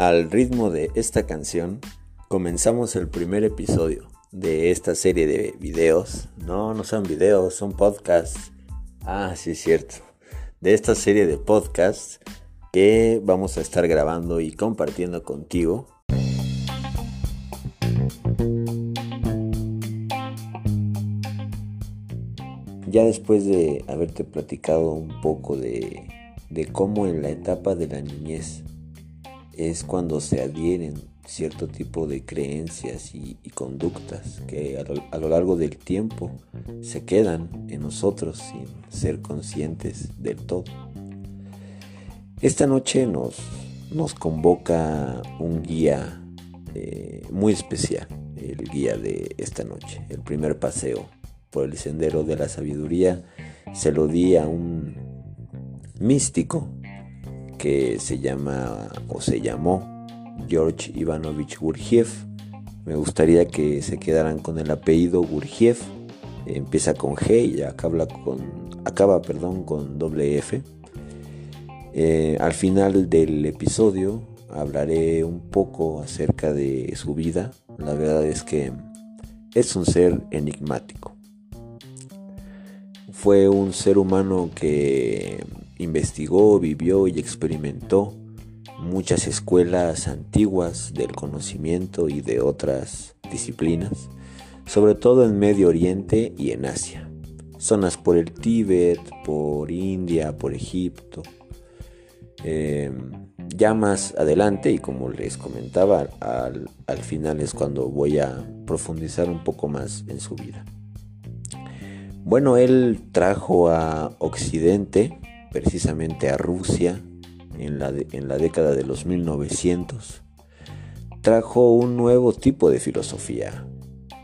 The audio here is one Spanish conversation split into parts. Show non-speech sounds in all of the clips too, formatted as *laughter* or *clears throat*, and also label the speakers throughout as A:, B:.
A: Al ritmo de esta canción, comenzamos el primer episodio de esta serie de videos. No, no son videos, son podcasts. Ah, sí, es cierto. De esta serie de podcasts que vamos a estar grabando y compartiendo contigo. Ya después de haberte platicado un poco de, de cómo en la etapa de la niñez es cuando se adhieren cierto tipo de creencias y, conductas que a lo, largo del tiempo se quedan en nosotros sin ser conscientes del todo. Esta noche nos, nos convoca un guía eh, muy especial, el guía de esta noche, el primer paseo por el sendero de la sabiduría se lo di a un místico que se llama o se llamó George Ivanovich Gurdjieff. Me gustaría que se quedaran con el apellido Gurdjieff. Empieza con G y acaba con, acaba, perdón, con doble F. Eh, al final del episodio hablaré un poco acerca de su vida. La verdad es que es un ser enigmático. Fue un ser humano que investigó, vivió y experimentó muchas escuelas antiguas del conocimiento y de otras disciplinas, sobre todo en Medio Oriente y en Asia, zonas por el Tíbet, por India, por Egipto. Em, ya más adelante, y como les comentaba, al, al final es cuando voy a profundizar un poco más en su vida. Bueno, él trajo a Occidente precisamente a Rusia en la, en la década de los 1900, trajo un nuevo tipo de filosofía.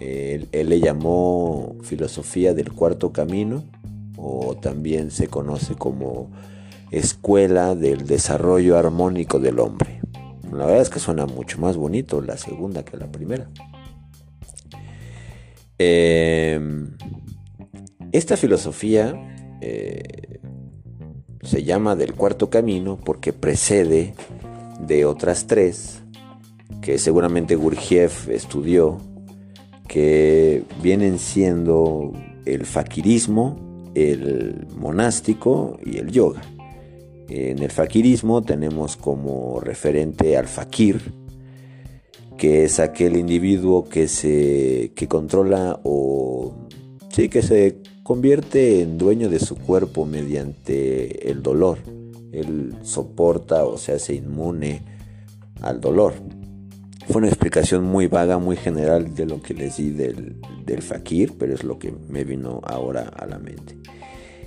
A: Él, le llamó filosofía del cuarto camino o también se conoce como escuela del desarrollo armónico del hombre. La verdad es que suena mucho más bonito la segunda que la primera. Em, esta filosofía eh, se llama del cuarto camino porque precede de otras tres que seguramente Gurdjieff estudió, que vienen siendo el faquirismo, el monástico y el yoga. En el faquirismo tenemos como referente al fakir, que es aquel individuo que se que controla o sí que se convierte en dueño de su cuerpo mediante el dolor. Él soporta o se hace inmune al dolor. Fue una explicación muy vaga, muy general de lo que les di del, del fakir, pero es lo que me vino ahora a la mente.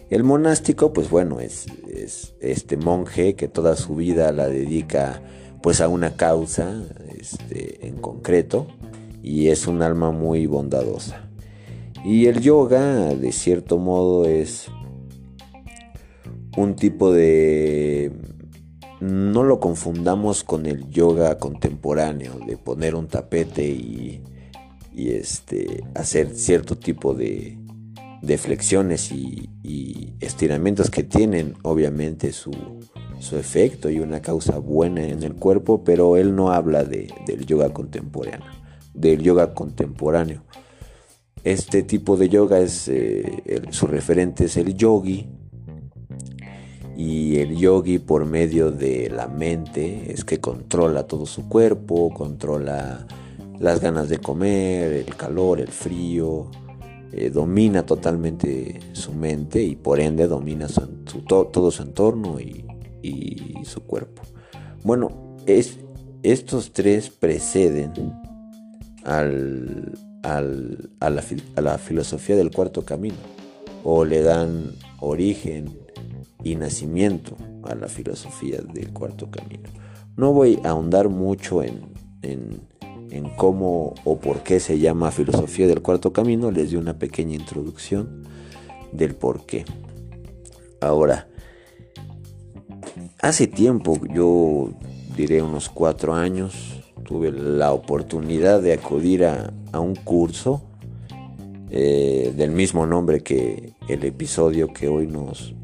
A: El monástico, pues bueno, es, es, este monje que toda su vida la dedica pues a una causa este, en concreto y es un alma muy bondadosa. Y el yoga, de cierto modo, es un tipo de... No lo confundamos con el yoga contemporáneo, de poner un tapete y, este, hacer cierto tipo de, de flexiones y, estiramientos que tienen obviamente su, su, efecto y una causa buena en el cuerpo, pero él no habla de, del yoga contemporáneo, del yoga contemporáneo. Este tipo de yoga es, eh, su referente es el yogi. Y el yogi por medio de la mente es que controla todo su cuerpo, controla las ganas de comer, el calor, el frío, eh, domina totalmente su mente y por ende domina todo su entorno y, su cuerpo. Bueno, es, estos tres preceden al, a, la, filosofía del cuarto camino o le dan origen y nacimiento a la filosofía del cuarto camino. No voy a ahondar mucho en, en, cómo o por qué se llama filosofía del cuarto camino, les di una pequeña introducción del por qué. Ahora, hace tiempo, yo diré unos cuatro años, tuve la oportunidad de acudir a, un curso eh, del mismo nombre que el episodio que hoy nos,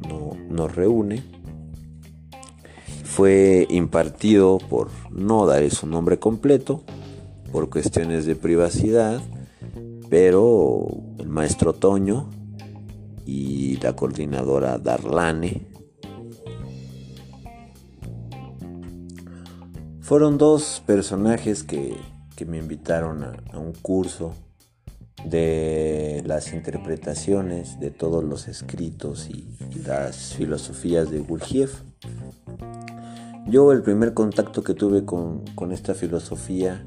A: nos reúne. fue impartido por no dar su nombre completo, por cuestiones de privacidad, pero el maestro Toño y la coordinadora Darlane fueron dos personajes que, me invitaron a, un curso de las interpretaciones de todos los escritos y, las filosofías de Gurdjieff. Yo el primer contacto que tuve con, esta filosofía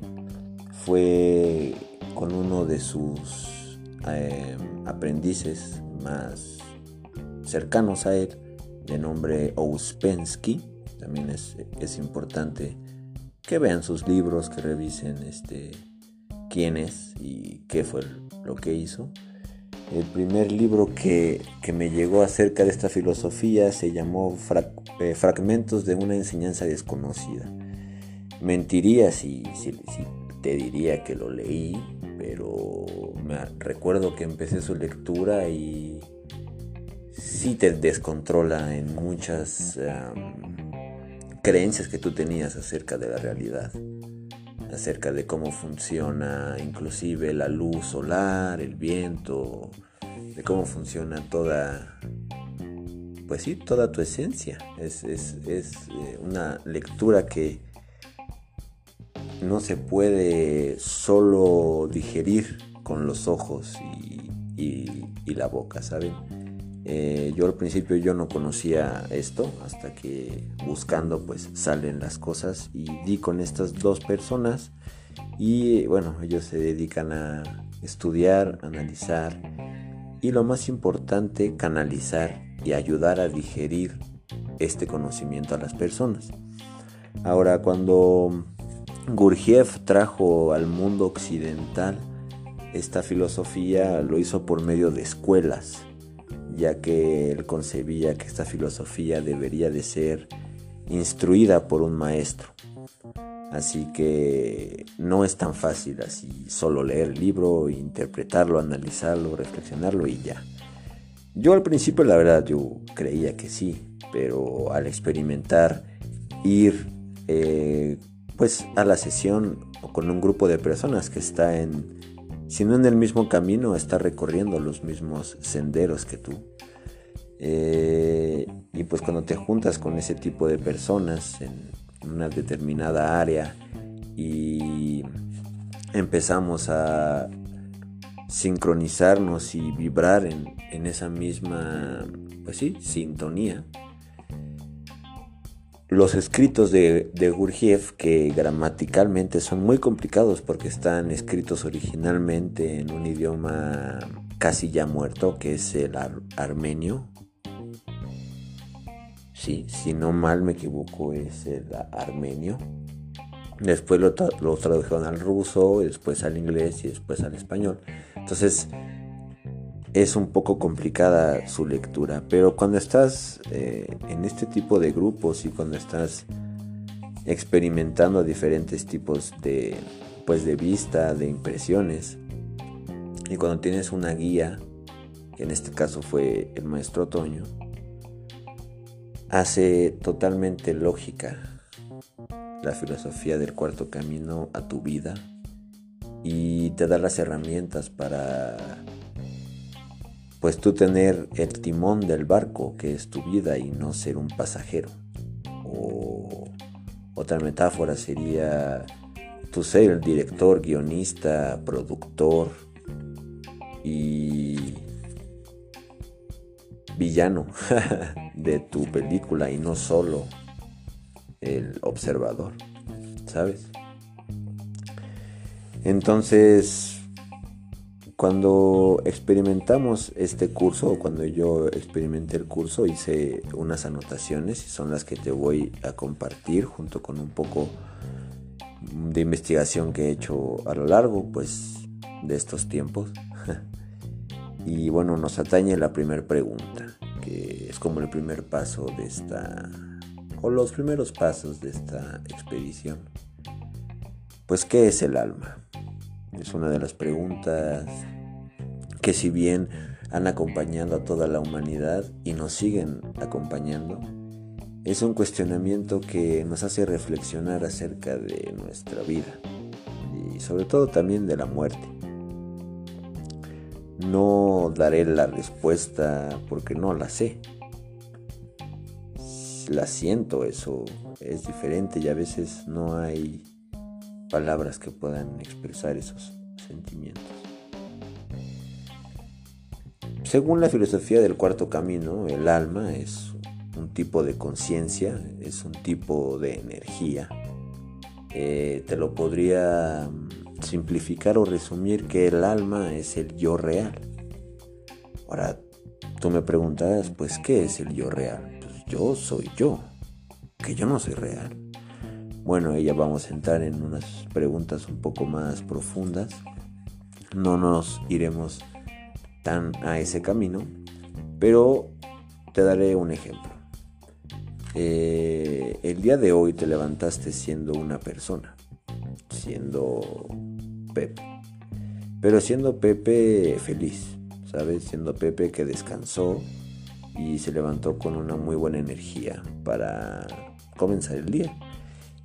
A: fue con uno de sus em, aprendices más cercanos a él, de nombre Ouspensky. También es, es importante que vean sus libros, que revisen este, quién es y qué fue lo que hizo. El primer libro que, me llegó acerca de esta filosofía se llamó eh, Fragmentos de una enseñanza desconocida. Mentiría si, si, te diría que lo leí, pero me recuerdo que empecé su lectura y sí te descontrola en muchas creencias que tú tenías acerca de la realidad, acerca de cómo funciona inclusive la luz solar, el viento, de cómo funciona toda, pues sí, toda tu esencia. Es, eh, una lectura que no se puede solo digerir con los ojos y, y la boca, ¿saben? Eh, yo al principio yo no conocía esto hasta que buscando pues salen las cosas y di con estas dos personas y bueno ellos se dedican a estudiar, analizar y lo más importante canalizar y ayudar a digerir este conocimiento a las personas. Ahora cuando Gurdjieff trajo al mundo occidental esta filosofía lo hizo por medio de escuelas ya que él concebía que esta filosofía debería de ser instruida por un maestro. Así que no es tan fácil así solo leer el libro, interpretarlo, analizarlo, reflexionarlo y ya. Yo al principio la verdad yo creía que sí, pero al experimentar ir eh, pues a la sesión o con un grupo de personas que está en si no en el mismo camino, está recorriendo los mismos senderos que tú. Eh, y pues cuando te juntas con ese tipo de personas en una determinada área y empezamos a sincronizarnos y vibrar en, en esa misma, pues sí, sintonía, los escritos de, de, que gramaticalmente son muy complicados porque están escritos originalmente en un idioma casi ya muerto, que es el armenio. Sí, si no mal me equivoco, es el armenio. Después lo tradujeron al ruso, después al inglés y después al español. Entonces, es un poco complicada su lectura, pero cuando estás eh, en este tipo de grupos y cuando estás experimentando diferentes tipos de, pues de vista, de impresiones, y cuando tienes una guía, que en este caso fue el maestro Otoño, hace totalmente lógica la filosofía del cuarto camino a tu vida y te da las herramientas para pues tú tener el timón del barco que es tu vida y no ser un pasajero. O otra metáfora sería tú ser el director, guionista, productor y villano *laughs* de tu película y no solo el observador, ¿sabes? Entonces, cuando experimentamos este curso, o cuando yo experimenté el curso, hice unas anotaciones y son las que te voy a compartir junto con un poco de investigación que he hecho a lo largo pues, de estos tiempos. *laughs* y bueno, nos atañe la primera pregunta, que es como el primer paso de esta, o los primeros pasos de esta expedición. Pues, ¿qué es el alma? Es una de las preguntas que si bien han acompañado a toda la humanidad y nos siguen acompañando, es un cuestionamiento que nos hace reflexionar acerca de nuestra vida y sobre todo también de la muerte. No daré la respuesta porque no la sé. La siento, eso es diferente y a veces no hay palabras que puedan expresar esos sentimientos. Según la filosofía del cuarto camino, el alma es un tipo de conciencia, es un tipo de energía. Eh, te lo podría simplificar o resumir que el alma es el yo real. Ahora, tú me preguntas, pues, ¿qué es el yo real? Pues yo soy yo, que yo no soy real. Bueno, ya vamos a entrar en unas preguntas un poco más profundas. No nos iremos tan a ese camino, pero te daré un ejemplo. Eh, el día de hoy te levantaste siendo una persona, siendo Pepe, pero siendo Pepe feliz, ¿sabes? Siendo Pepe que descansó y se levantó con una muy buena energía para comenzar el día.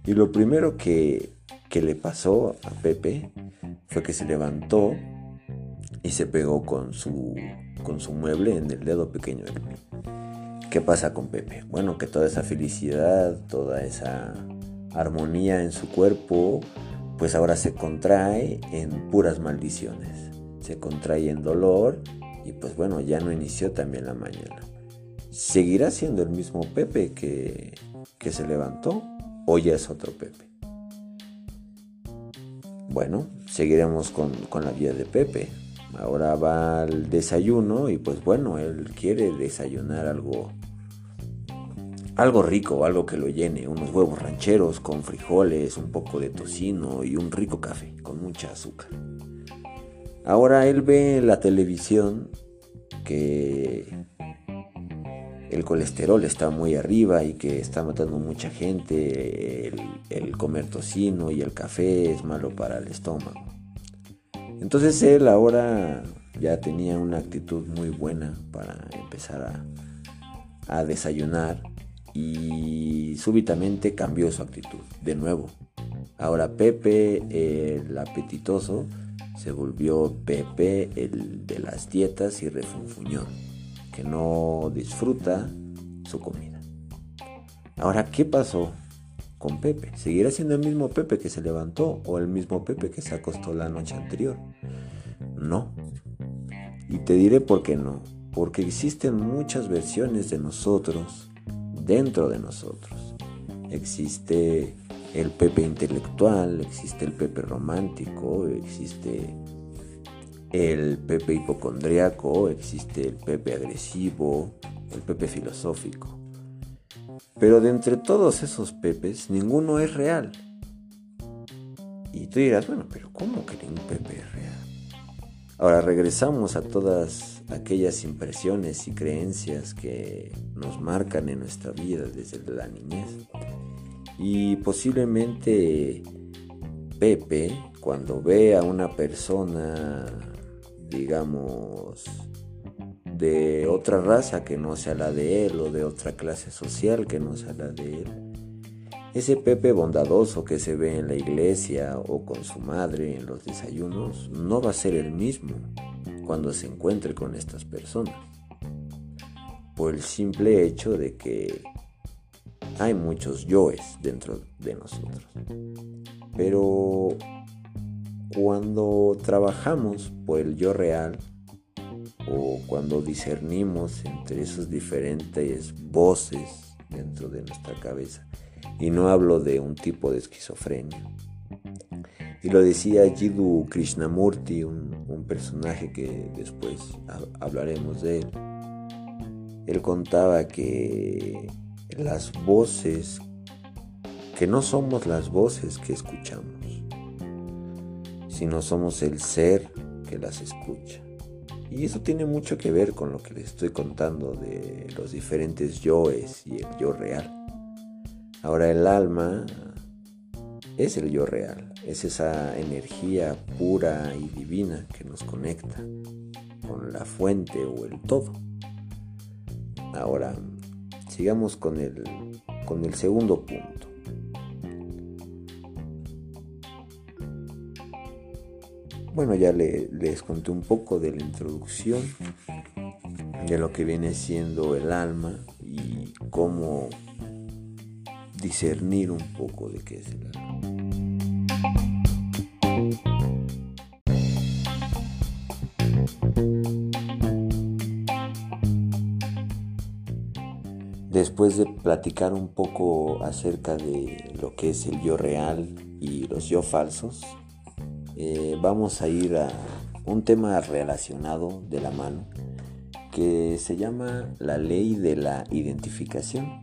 A: Y lo primero que, le pasó a Pepe fue que se levantó y se pegó con su, con su mueble en el dedo pequeño del pie. ¿Qué pasa con Pepe? Bueno, que toda esa felicidad, toda esa armonía en su cuerpo, pues ahora se contrae en puras maldiciones. Se contrae en dolor y pues bueno, ya no inició también la mañana. ¿Seguirá siendo el mismo Pepe que, que se levantó? O ya es otro Pepe. Bueno, seguiremos con, la vida de Pepe. Ahora va al desayuno y pues bueno, él quiere desayunar algo algo rico, algo que lo llene, unos huevos rancheros con frijoles, un poco de tocino y un rico café con mucha azúcar. Ahora él ve la televisión que el colesterol está muy arriba y que está matando mucha gente, el, comer tocino y el café es malo para el estómago. Entonces él ahora ya tenía una actitud muy buena para empezar a, desayunar y súbitamente cambió su actitud de nuevo. Ahora Pepe, el apetitoso, se volvió Pepe, el de las dietas y refunfuñó que no disfruta su comida. Ahora, ¿qué pasó con Pepe? ¿Seguirá siendo el mismo Pepe que se levantó o el mismo Pepe que se acostó la noche anterior? No. Y te diré por qué no. Porque existen muchas versiones de nosotros dentro de nosotros. Existe el Pepe intelectual, existe el Pepe romántico, existe el Pepe hipocondriaco, existe el Pepe agresivo, el Pepe filosófico. Pero de entre todos esos Pepes, ninguno es real. Y tú dirás, bueno, pero ¿cómo que ningún Pepe es real? Ahora regresamos a todas aquellas impresiones y creencias que nos marcan en nuestra vida desde la niñez. Y posiblemente Pepe, cuando ve a una persona digamos, de otra raza que no sea la de él o de otra clase social que no sea la de él. Ese Pepe bondadoso que se ve en la iglesia o con su madre en los desayunos no va a ser el mismo cuando se encuentre con estas personas. Por el simple hecho de que hay muchos yoes dentro de nosotros. Pero cuando trabajamos por el yo real o cuando discernimos entre esas diferentes voces dentro de nuestra cabeza, y no hablo de un tipo de esquizofrenia. Y lo decía Jiddu Krishnamurti, un, un personaje que después hablaremos de él. Él contaba que las voces, que no somos las voces que escuchamos, sino somos el ser que las escucha. Y eso tiene mucho que ver con lo que les estoy contando de los diferentes yoes y el yo real. Ahora el alma es el yo real, es esa energía pura y divina que nos conecta con la fuente o el todo. Ahora, sigamos con el con el segundo punto. Bueno, ya les conté un poco de la introducción, de lo que viene siendo el alma y cómo discernir un poco de qué es el alma. Después de platicar un poco acerca de lo que es el yo real y los yo falsos, eh, vamos a ir a un tema relacionado de la mano que se llama la ley de la identificación.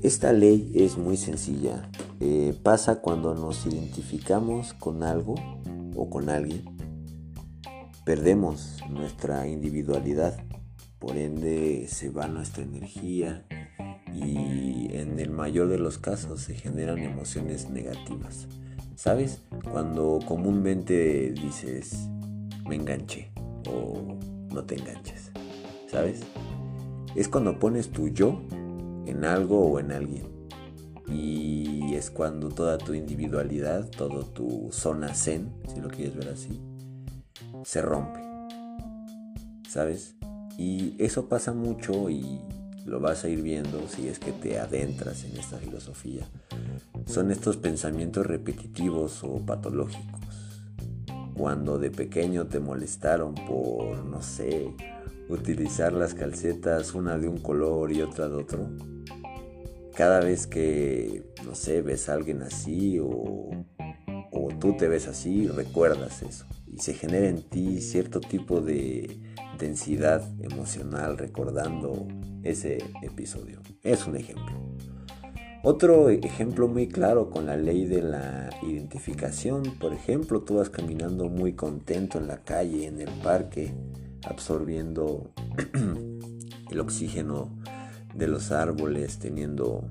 A: Esta ley es muy sencilla. Eh, pasa cuando nos identificamos con algo o con alguien. Perdemos nuestra individualidad por ende se va nuestra energía y en el mayor de los casos se generan emociones negativas. ¿Sabes? Cuando comúnmente dices me enganché o no te enganches. ¿Sabes? Es cuando pones tu yo en algo o en alguien. Y es cuando toda tu individualidad, todo tu zona zen, si lo quieres ver así, se rompe. ¿Sabes? Y eso pasa mucho y lo vas a ir viendo si es que te adentras en esta filosofía. Son estos pensamientos repetitivos o patológicos. Cuando de pequeño te molestaron por, no sé, utilizar las calcetas una de un color y otra de otro. Cada vez que, no sé, ves a alguien así o, o tú te ves así, recuerdas eso. Se genera en ti cierto tipo de intensidad emocional recordando ese episodio. Es un ejemplo. Otro ejemplo muy claro con la ley de la identificación, por ejemplo, tú vas caminando muy contento en la calle, en el parque, absorbiendo *clears throat* el oxígeno de los árboles, teniendo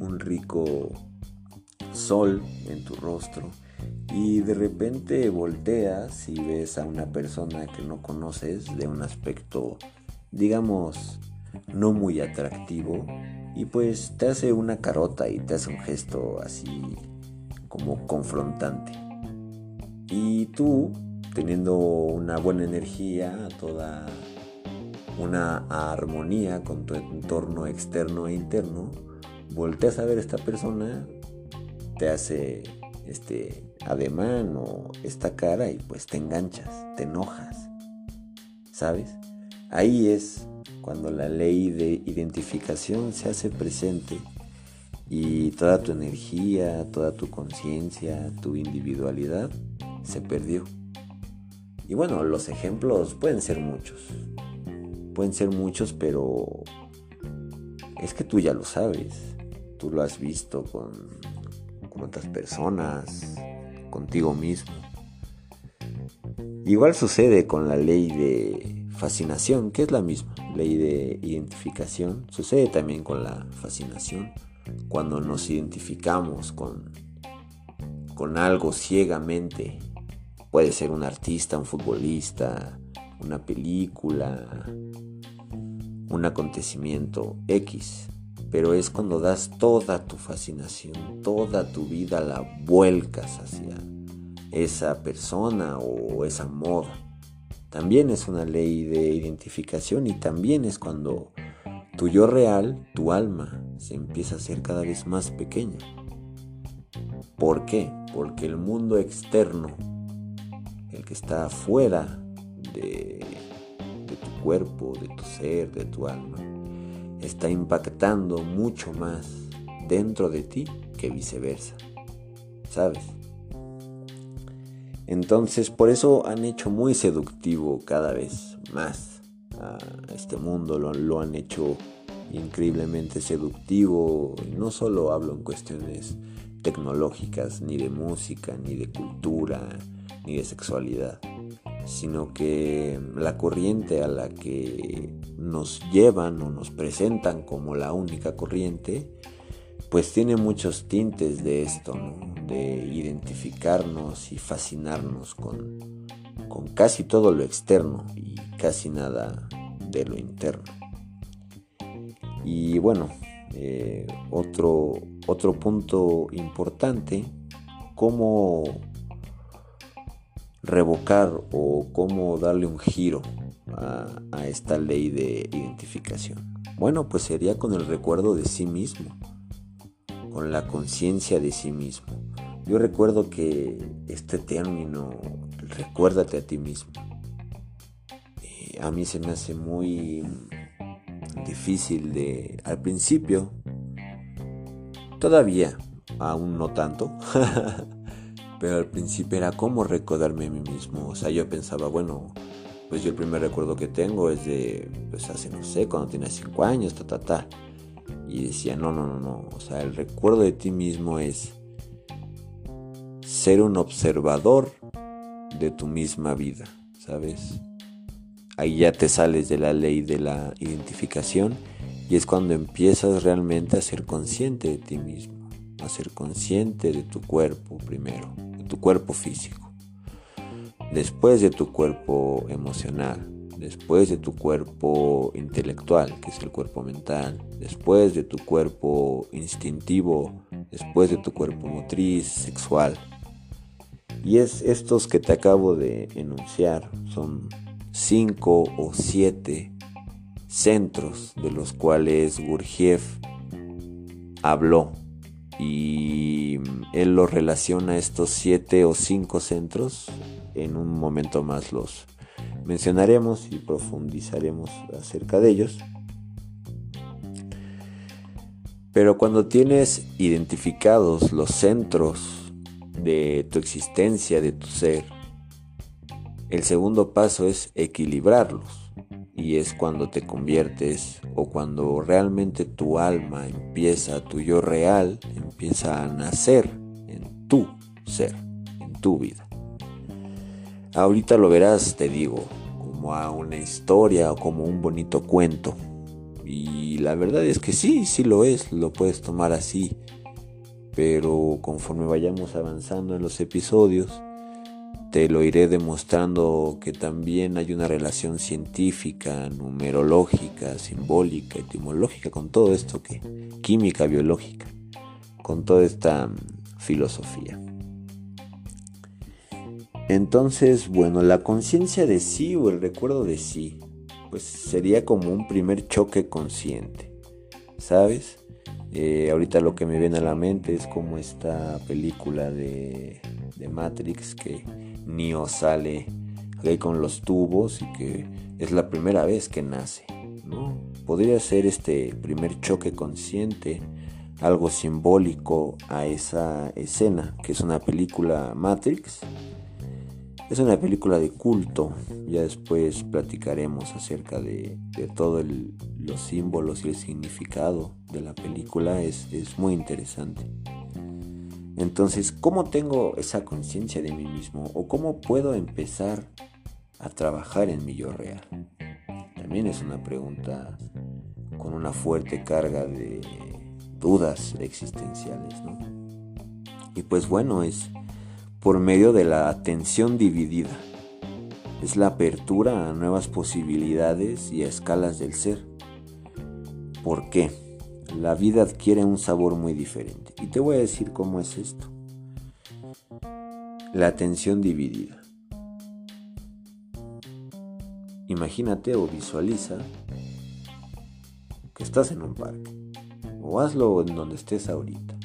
A: un rico sol en tu rostro y de repente volteas y ves a una persona que no conoces de un aspecto, digamos, no muy atractivo y pues te hace una carota y te hace un gesto así como confrontante. Y tú, teniendo una buena energía, toda una armonía con tu entorno externo e interno, volteas a ver a esta persona, te hace este ademán o esta cara y pues te enganchas, te enojas, ¿sabes? Ahí es cuando la ley de identificación se hace presente y toda tu energía, toda tu conciencia, tu individualidad se perdió. Y bueno, los ejemplos pueden ser muchos. Pueden ser muchos, pero es que tú ya lo sabes. Tú lo has visto con otras personas, contigo mismo. Igual sucede con la ley de fascinación, que es la misma, ley de identificación. Sucede también con la fascinación, cuando nos identificamos con, con algo ciegamente. Puede ser un artista, un futbolista, una película, un acontecimiento X pero es cuando das toda tu fascinación, toda tu vida la vuelcas hacia esa persona o esa moda. También es una ley de identificación y también es cuando tu yo real, tu alma, se empieza a hacer cada vez más pequeña. ¿Por qué? Porque el mundo externo, el que está afuera de, de tu cuerpo, de tu ser, de tu alma, está impactando mucho más dentro de ti que viceversa. ¿Sabes? Entonces por eso han hecho muy seductivo cada vez más a este mundo, lo, han hecho increíblemente seductivo. No solo hablo en cuestiones tecnológicas, ni de música, ni de cultura, ni de sexualidad sino que la corriente a la que nos llevan o nos presentan como la única corriente, pues tiene muchos tintes de esto, de identificarnos y fascinarnos con, con casi todo lo externo y casi nada de lo interno. Y bueno, eh, otro, otro punto importante, cómo revocar o cómo darle un giro a, esta ley de identificación. Bueno, pues sería con el recuerdo de sí mismo, con la conciencia de sí mismo. Yo recuerdo que este término, recuérdate a ti mismo, eh, a mí se me hace muy difícil de al principio, todavía, aún no tanto, *laughs* pero al principio era como recordarme a mí mismo. O sea, yo pensaba, bueno, pues yo el primer recuerdo que tengo es de, pues hace, no sé, cuando tienes 5 años, ta, ta, ta. Y decía, no, no, no, no. O sea, el recuerdo de ti mismo es ser un observador de tu misma vida, ¿sabes? Ahí ya te sales de la ley de la identificación y es cuando empiezas realmente a ser consciente de ti mismo, a ser consciente de tu cuerpo primero, de tu cuerpo físico, después de tu cuerpo emocional, después de tu cuerpo intelectual, que es el cuerpo mental, después de tu cuerpo instintivo, después de tu cuerpo motriz, sexual. Y es estos que te acabo de enunciar, son cinco o siete centros de los cuales Gurdjieff habló y él lo relaciona estos siete o cinco centros en un momento más los mencionaremos y profundizaremos acerca de ellos pero cuando tienes identificados los centros de tu existencia de tu ser el segundo paso es equilibrarlos y es cuando te conviertes o cuando realmente tu alma empieza, tu yo real empieza a nacer en tu ser, en tu vida. Ahorita lo verás, te digo, como a una historia o como un bonito cuento. Y la verdad es que sí, sí lo es, lo puedes tomar así. Pero conforme vayamos avanzando en los episodios, te lo iré demostrando que también hay una relación científica, numerológica, simbólica, etimológica con todo esto que química biológica, con toda esta mm, filosofía. Entonces, bueno, la conciencia de sí o el recuerdo de sí, pues sería como un primer choque consciente, ¿sabes? Eh, ahorita lo que me viene a la mente es como esta película de, Matrix que Neo sale ahí con los tubos y que es la primera vez que nace. ¿no? Podría ser este primer choque consciente, algo simbólico a esa escena, que es una película Matrix. Es una película de culto, ya después platicaremos acerca de, todos los símbolos y el significado de la película, es, es muy interesante. Entonces, ¿cómo tengo esa conciencia de mí mismo? ¿O cómo puedo empezar a trabajar en mi yo real? También es una pregunta con una fuerte carga de dudas existenciales, ¿no? Y pues bueno, es por medio de la atención dividida. Es la apertura a nuevas posibilidades y a escalas del ser. ¿Por qué? la vida adquiere un sabor muy diferente. Y te voy a decir cómo es esto. La atención dividida. Imagínate o visualiza que estás en un parque. O hazlo en donde estés ahorita.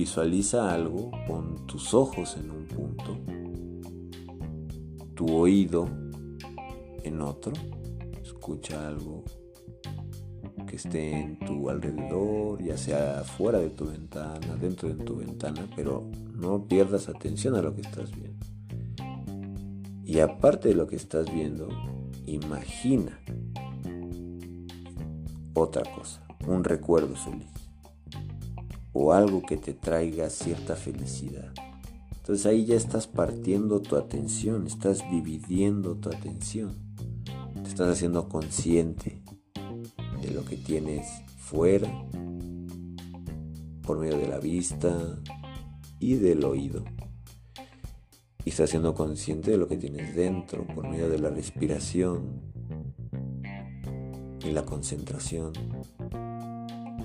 A: Visualiza algo con tus ojos en un punto, tu oído en otro, escucha algo que esté en tu alrededor, ya sea fuera de tu ventana, dentro de tu ventana, pero no pierdas atención a lo que estás viendo. Y aparte de lo que estás viendo, imagina otra cosa, un recuerdo feliz o algo que te traiga cierta felicidad. Entonces ahí ya estás partiendo tu atención, estás dividiendo tu atención, te estás haciendo consciente de lo que tienes fuera, por medio de la vista y del oído. Y estás siendo consciente de lo que tienes dentro, por medio de la respiración y la concentración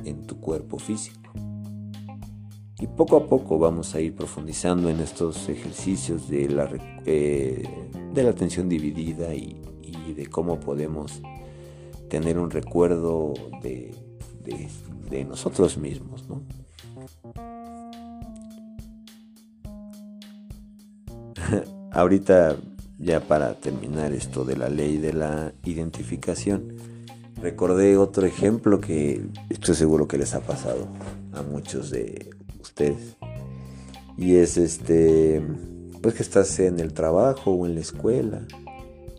A: en tu cuerpo físico. Y poco a poco vamos a ir profundizando en estos ejercicios de la, eh, de la atención dividida y, de cómo podemos tener un recuerdo de, de, nosotros mismos. *laughs* Ahorita, ya para terminar esto de la ley de la identificación, recordé otro ejemplo que estoy seguro que les ha pasado a muchos de ustedes. Y es este, pues que estás en el trabajo o en la escuela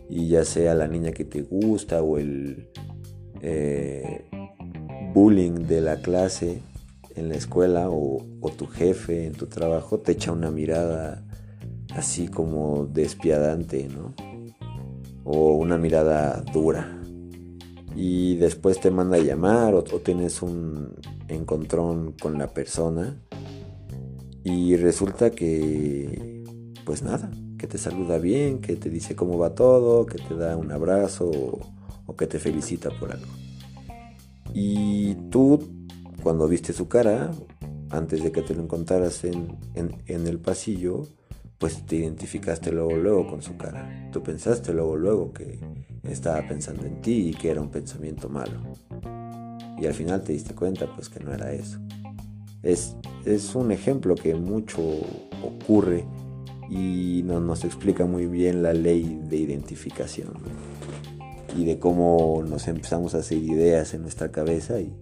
A: y ya sea la niña que te gusta o el eh, bullying de la clase en la escuela o, tu jefe en tu trabajo te echa una mirada así como despiadante, ¿no? O una mirada dura. Y después te manda a llamar o, o tienes un encontrón con la persona y resulta que, pues nada, que te saluda bien, que te dice cómo va todo, que te da un abrazo o, que te felicita por algo. Y tú, cuando viste su cara, antes de que te lo encontraras en, en, el pasillo, pues te identificaste luego, luego con su cara. Tú pensaste luego, luego que estaba pensando en ti y que era un pensamiento malo. Y al final te diste cuenta, pues que no era eso. Es, un ejemplo que mucho ocurre y nos explica muy bien la ley de identificación y de cómo nos empezamos a hacer ideas en nuestra cabeza y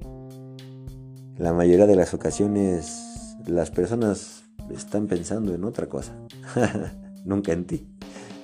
A: la mayoría de las ocasiones las personas están pensando en otra cosa, *laughs* nunca en ti.